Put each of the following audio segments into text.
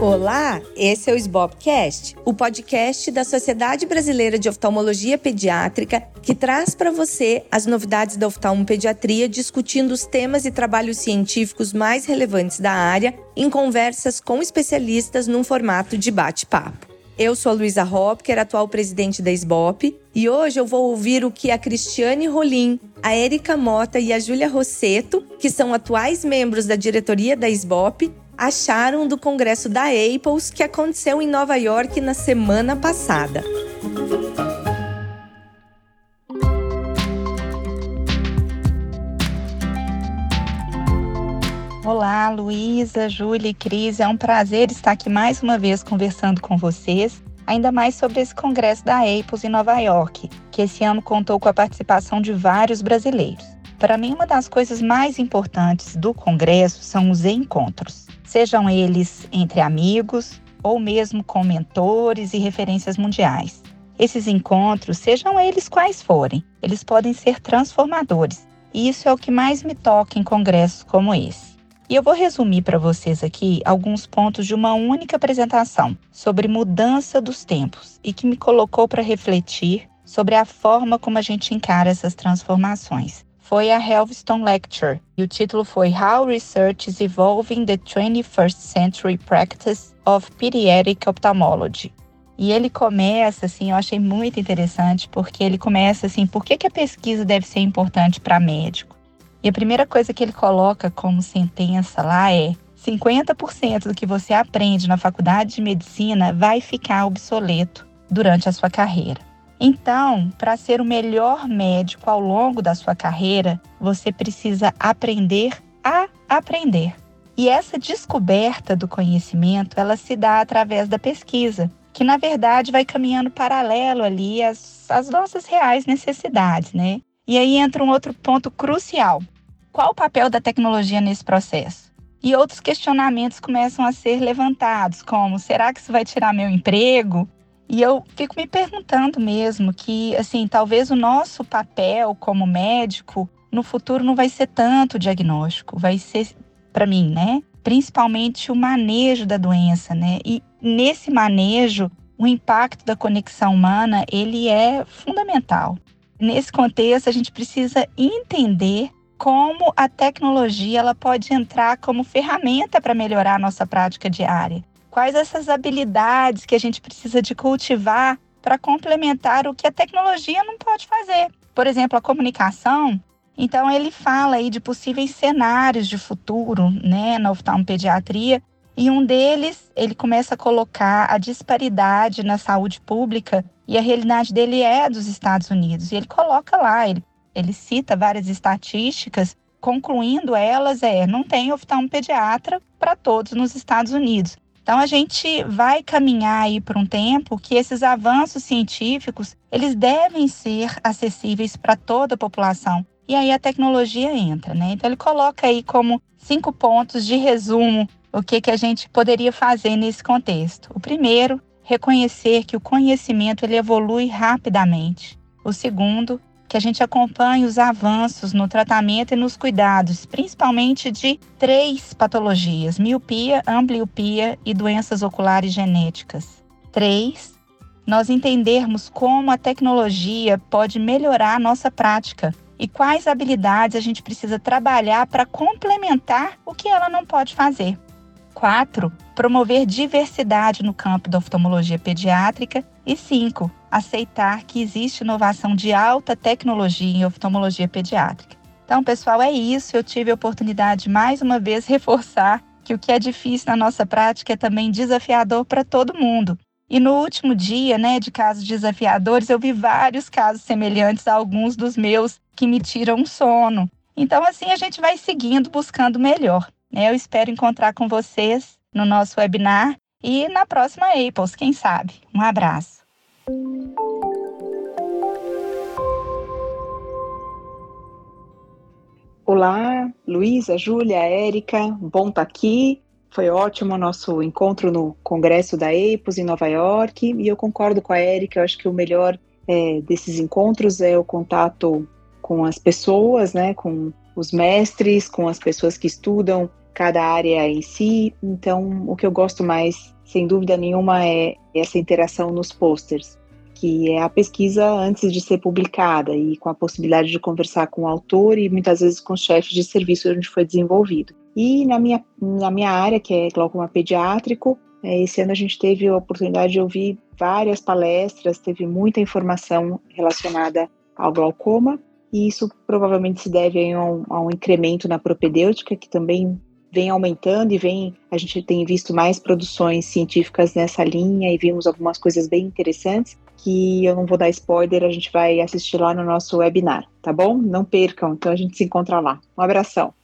Olá, esse é o SBOPcast, o podcast da Sociedade Brasileira de Oftalmologia Pediátrica, que traz para você as novidades da oftalmopediatria, discutindo os temas e trabalhos científicos mais relevantes da área, em conversas com especialistas num formato de bate-papo. Eu sou a Luísa Hopker, atual presidente da SBOP, e hoje eu vou ouvir o que a Cristiane Rolim, a Érica Mota e a Júlia Rosseto, que são atuais membros da diretoria da SBOP, acharam do congresso da Apples que aconteceu em Nova York na semana passada. Olá, Luísa, Júlia e Cris. É um prazer estar aqui mais uma vez conversando com vocês, ainda mais sobre esse congresso da Apples em Nova York, que esse ano contou com a participação de vários brasileiros. Para mim, uma das coisas mais importantes do congresso são os encontros sejam eles entre amigos ou mesmo com mentores e referências mundiais. Esses encontros, sejam eles quais forem, eles podem ser transformadores. E isso é o que mais me toca em congressos como esse. E eu vou resumir para vocês aqui alguns pontos de uma única apresentação sobre mudança dos tempos e que me colocou para refletir sobre a forma como a gente encara essas transformações foi a Helveston Lecture, e o título foi How Research is Evolving the 21st Century Practice of Pediatric Ophthalmology. E ele começa, assim, eu achei muito interessante, porque ele começa assim, por que, que a pesquisa deve ser importante para médico? E a primeira coisa que ele coloca como sentença lá é 50% do que você aprende na faculdade de medicina vai ficar obsoleto durante a sua carreira. Então, para ser o melhor médico ao longo da sua carreira, você precisa aprender a aprender. E essa descoberta do conhecimento, ela se dá através da pesquisa, que na verdade vai caminhando paralelo ali às, às nossas reais necessidades, né? E aí entra um outro ponto crucial. Qual o papel da tecnologia nesse processo? E outros questionamentos começam a ser levantados, como será que isso vai tirar meu emprego? E eu fico me perguntando mesmo que, assim, talvez o nosso papel como médico no futuro não vai ser tanto diagnóstico, vai ser, para mim, né? Principalmente o manejo da doença, né? E nesse manejo, o impacto da conexão humana, ele é fundamental. Nesse contexto, a gente precisa entender como a tecnologia ela pode entrar como ferramenta para melhorar a nossa prática diária quais essas habilidades que a gente precisa de cultivar para complementar o que a tecnologia não pode fazer. Por exemplo, a comunicação. Então ele fala aí de possíveis cenários de futuro, né, na oftalmopediatria, e um deles, ele começa a colocar a disparidade na saúde pública, e a realidade dele é dos Estados Unidos. E ele coloca lá, ele, ele cita várias estatísticas, concluindo elas é, não tem oftalmopediatra para todos nos Estados Unidos. Então a gente vai caminhar aí por um tempo que esses avanços científicos, eles devem ser acessíveis para toda a população. E aí a tecnologia entra, né? Então ele coloca aí como cinco pontos de resumo o que, que a gente poderia fazer nesse contexto. O primeiro, reconhecer que o conhecimento ele evolui rapidamente. O segundo, que a gente acompanhe os avanços no tratamento e nos cuidados, principalmente de três patologias: miopia, ambliopia e doenças oculares genéticas. Três, nós entendermos como a tecnologia pode melhorar a nossa prática e quais habilidades a gente precisa trabalhar para complementar o que ela não pode fazer. 4. Promover diversidade no campo da oftalmologia pediátrica. E 5 aceitar que existe inovação de alta tecnologia em oftalmologia pediátrica. Então, pessoal, é isso. Eu tive a oportunidade de mais uma vez reforçar que o que é difícil na nossa prática é também desafiador para todo mundo. E no último dia, né, de casos desafiadores, eu vi vários casos semelhantes a alguns dos meus que me tiram sono. Então, assim, a gente vai seguindo, buscando melhor. Né? Eu espero encontrar com vocês no nosso webinar e na próxima Apples, quem sabe. Um abraço. Olá, Luísa, Júlia, Érica, bom estar tá aqui. Foi ótimo o nosso encontro no congresso da EPOS em Nova York e eu concordo com a Érica, eu acho que o melhor é, desses encontros é o contato com as pessoas, né, com os mestres, com as pessoas que estudam cada área em si. Então, o que eu gosto mais, sem dúvida nenhuma, é essa interação nos posters, que é a pesquisa antes de ser publicada e com a possibilidade de conversar com o autor e muitas vezes com os chefes de serviço onde foi desenvolvido. E na minha, na minha área, que é glaucoma pediátrico, é, esse ano a gente teve a oportunidade de ouvir várias palestras, teve muita informação relacionada ao glaucoma, e isso provavelmente se deve a um, a um incremento na propedêutica, que também vem aumentando e vem, a gente tem visto mais produções científicas nessa linha e vimos algumas coisas bem interessantes que eu não vou dar spoiler, a gente vai assistir lá no nosso webinar, tá bom? Não percam, então a gente se encontra lá. Um abração.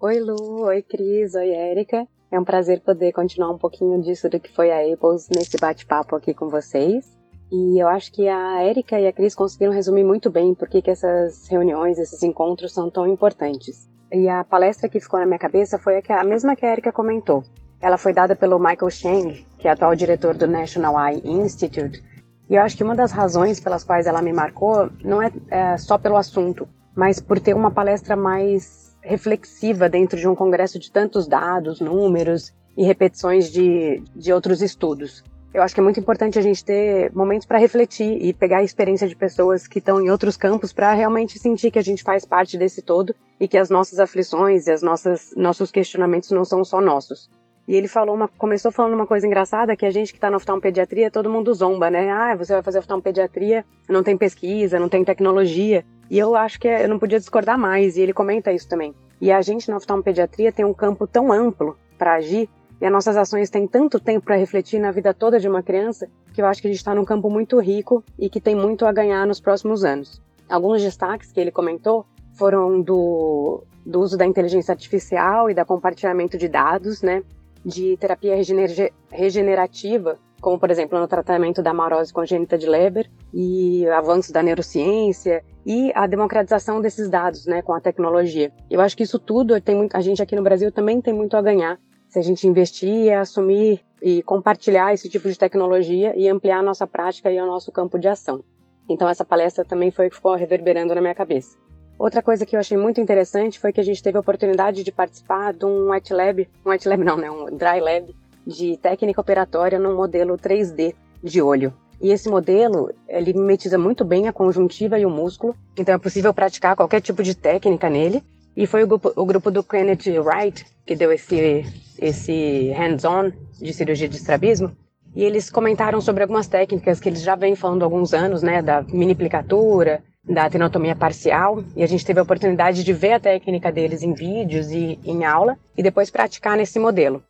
Oi Lu, oi Cris, oi Érica. É um prazer poder continuar um pouquinho disso do que foi a Apples nesse bate-papo aqui com vocês. E eu acho que a Érica e a Cris conseguiram resumir muito bem por que, essas reuniões, esses encontros são tão importantes. E a palestra que ficou na minha cabeça foi a, a mesma que a Erika comentou. Ela foi dada pelo Michael Chang, que é atual diretor do National Eye Institute. E eu acho que uma das razões pelas quais ela me marcou não é, é só pelo assunto, mas por ter uma palestra mais reflexiva dentro de um congresso de tantos dados, números e repetições de, de outros estudos. Eu acho que é muito importante a gente ter momentos para refletir e pegar a experiência de pessoas que estão em outros campos para realmente sentir que a gente faz parte desse todo e que as nossas aflições e as nossas nossos questionamentos não são só nossos. E ele falou uma, começou falando uma coisa engraçada que a gente que está na oftalmopediatria, todo mundo zomba, né? Ah, você vai fazer oftalmopediatria, não tem pesquisa, não tem tecnologia. E eu acho que eu não podia discordar mais, e ele comenta isso também. E a gente na oftalmopediatria tem um campo tão amplo para agir e as nossas ações têm tanto tempo para refletir na vida toda de uma criança que eu acho que a gente está num campo muito rico e que tem muito a ganhar nos próximos anos. Alguns destaques que ele comentou foram do, do uso da inteligência artificial e da compartilhamento de dados, né, de terapia regener regenerativa, como por exemplo no tratamento da amarose congênita de Leber e avanços da neurociência e a democratização desses dados, né, com a tecnologia. Eu acho que isso tudo tem muito, a gente aqui no Brasil também tem muito a ganhar se a gente investir, assumir e compartilhar esse tipo de tecnologia e ampliar a nossa prática e o nosso campo de ação. Então essa palestra também foi que ficou reverberando na minha cabeça. Outra coisa que eu achei muito interessante foi que a gente teve a oportunidade de participar de um White Lab, um White Lab não, né, um Dry Lab de técnica operatória num modelo 3D de olho. E esse modelo, ele mimetiza muito bem a conjuntiva e o músculo, então é possível praticar qualquer tipo de técnica nele. E foi o grupo, o grupo do Kenneth Wright que deu esse, esse hands-on de cirurgia de estrabismo. E eles comentaram sobre algumas técnicas que eles já vêm falando há alguns anos, né, da mini-plicatura, da tenotomia parcial, e a gente teve a oportunidade de ver a técnica deles em vídeos e em aula, e depois praticar nesse modelo.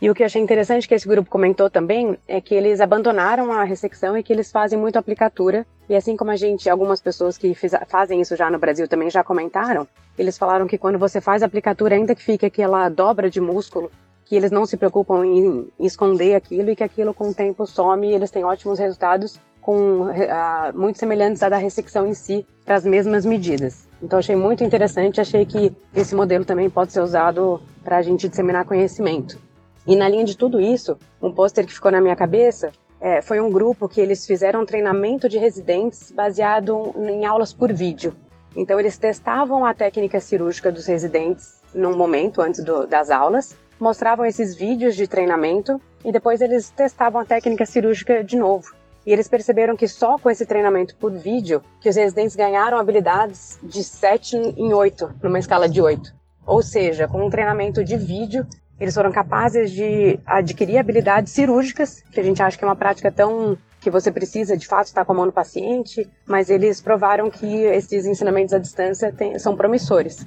E o que eu achei interessante que esse grupo comentou também é que eles abandonaram a ressecção e que eles fazem muito aplicatura. E assim como a gente, algumas pessoas que fiz, fazem isso já no Brasil também já comentaram, eles falaram que quando você faz aplicatura, ainda que fique aquela dobra de músculo, que eles não se preocupam em, esconder aquilo e que aquilo com o tempo some e eles têm ótimos resultados com uh, muito semelhantes à da ressecção em si para as mesmas medidas. Então achei muito interessante, achei que esse modelo também pode ser usado para a gente disseminar conhecimento. E na linha de tudo isso, um pôster que ficou na minha cabeça é, foi um grupo que eles fizeram um treinamento de residentes baseado em aulas por vídeo. Então eles testavam a técnica cirúrgica dos residentes num momento antes do, das aulas, mostravam esses vídeos de treinamento e depois eles testavam a técnica cirúrgica de novo. E eles perceberam que só com esse treinamento por vídeo que os residentes ganharam habilidades de 7 em 8, numa escala de 8. Ou seja, com um treinamento de vídeo, eles foram capazes de adquirir habilidades cirúrgicas, que a gente acha que é uma prática tão que você precisa de fato estar com a mão no paciente, mas eles provaram que esses ensinamentos à distância tem, são promissores.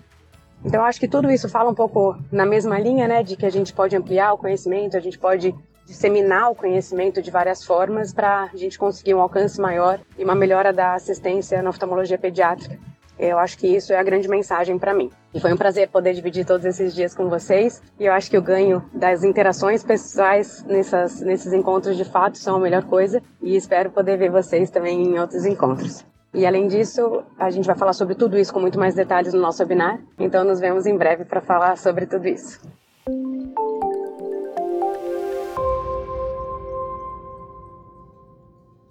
Então, acho que tudo isso fala um pouco na mesma linha, né, de que a gente pode ampliar o conhecimento, a gente pode disseminar o conhecimento de várias formas para a gente conseguir um alcance maior e uma melhora da assistência na oftalmologia pediátrica. Eu acho que isso é a grande mensagem para mim. E foi um prazer poder dividir todos esses dias com vocês. E eu acho que o ganho das interações pessoais nessas, nesses encontros de fato são a melhor coisa. E espero poder ver vocês também em outros encontros. E além disso, a gente vai falar sobre tudo isso com muito mais detalhes no nosso webinar. Então nos vemos em breve para falar sobre tudo isso.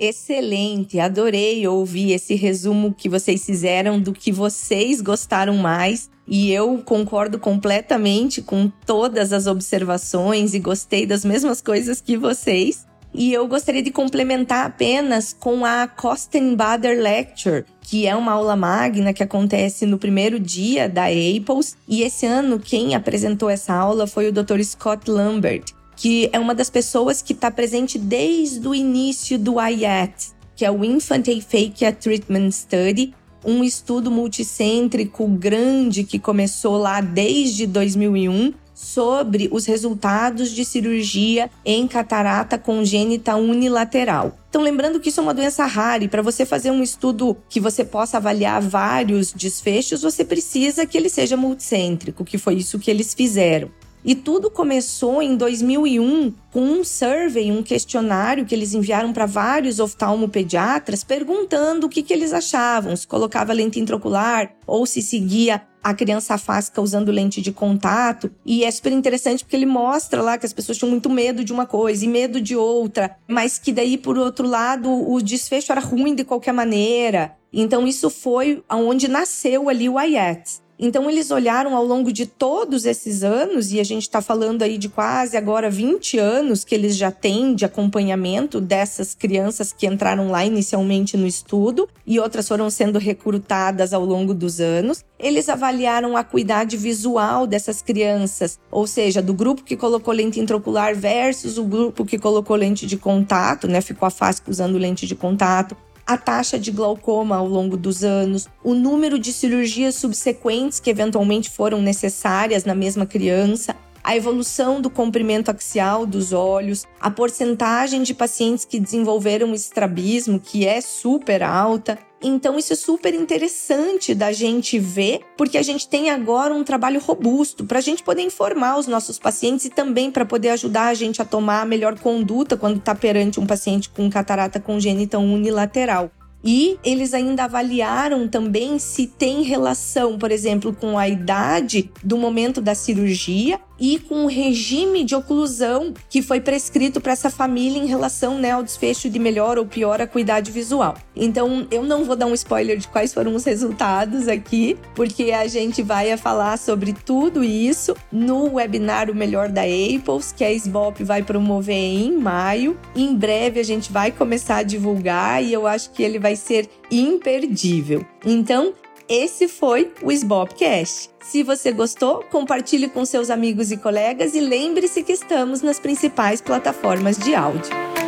Excelente, adorei ouvir esse resumo que vocês fizeram do que vocês gostaram mais. E eu concordo completamente com todas as observações e gostei das mesmas coisas que vocês. E eu gostaria de complementar apenas com a Kostenbader Lecture, que é uma aula magna que acontece no primeiro dia da Apples. E esse ano quem apresentou essa aula foi o Dr. Scott Lambert, que é uma das pessoas que está presente desde o início do IAT, que é o Infant Aphakia Treatment Study, um estudo multicêntrico grande que começou lá desde 2001 sobre os resultados de cirurgia em catarata congênita unilateral. Então, lembrando que isso é uma doença rara e para você fazer um estudo que você possa avaliar vários desfechos, você precisa que ele seja multicêntrico, que foi isso que eles fizeram. E tudo começou em 2001 com um survey, um questionário que eles enviaram para vários oftalmopediatras perguntando o que, que eles achavam, se colocava lente intraocular ou se seguia a criança afástica usando lente de contato. E é super interessante porque ele mostra lá que as pessoas tinham muito medo de uma coisa e medo de outra, mas que daí, por outro lado, o desfecho era ruim de qualquer maneira. Então, isso foi aonde nasceu ali o IETS. Então, eles olharam ao longo de todos esses anos, e a gente está falando aí de quase agora 20 anos que eles já têm de acompanhamento dessas crianças que entraram lá inicialmente no estudo e outras foram sendo recrutadas ao longo dos anos. Eles avaliaram a acuidade visual dessas crianças, ou seja, do grupo que colocou lente intraocular versus o grupo que colocou lente de contato, né? Ficou afásico usando lente de contato a taxa de glaucoma ao longo dos anos, o número de cirurgias subsequentes que eventualmente foram necessárias na mesma criança, a evolução do comprimento axial dos olhos, a porcentagem de pacientes que desenvolveram estrabismo, que é super alta, então, isso é super interessante da gente ver, porque a gente tem agora um trabalho robusto para a gente poder informar os nossos pacientes e também para poder ajudar a gente a tomar a melhor conduta quando está perante um paciente com catarata congênita unilateral. E eles ainda avaliaram também se tem relação, por exemplo, com a idade do momento da cirurgia e com o regime de oclusão que foi prescrito para essa família em relação né, ao desfecho de melhor ou pior acuidade visual. Então, eu não vou dar um spoiler de quais foram os resultados aqui, porque a gente vai falar sobre tudo isso no webinar O Melhor da Apples, que a SBOP vai promover em maio. Em breve a gente vai começar a divulgar e eu acho que ele vai ser imperdível. Então, esse foi o SBOPcast. Se você gostou, compartilhe com seus amigos e colegas e lembre-se que estamos nas principais plataformas de áudio.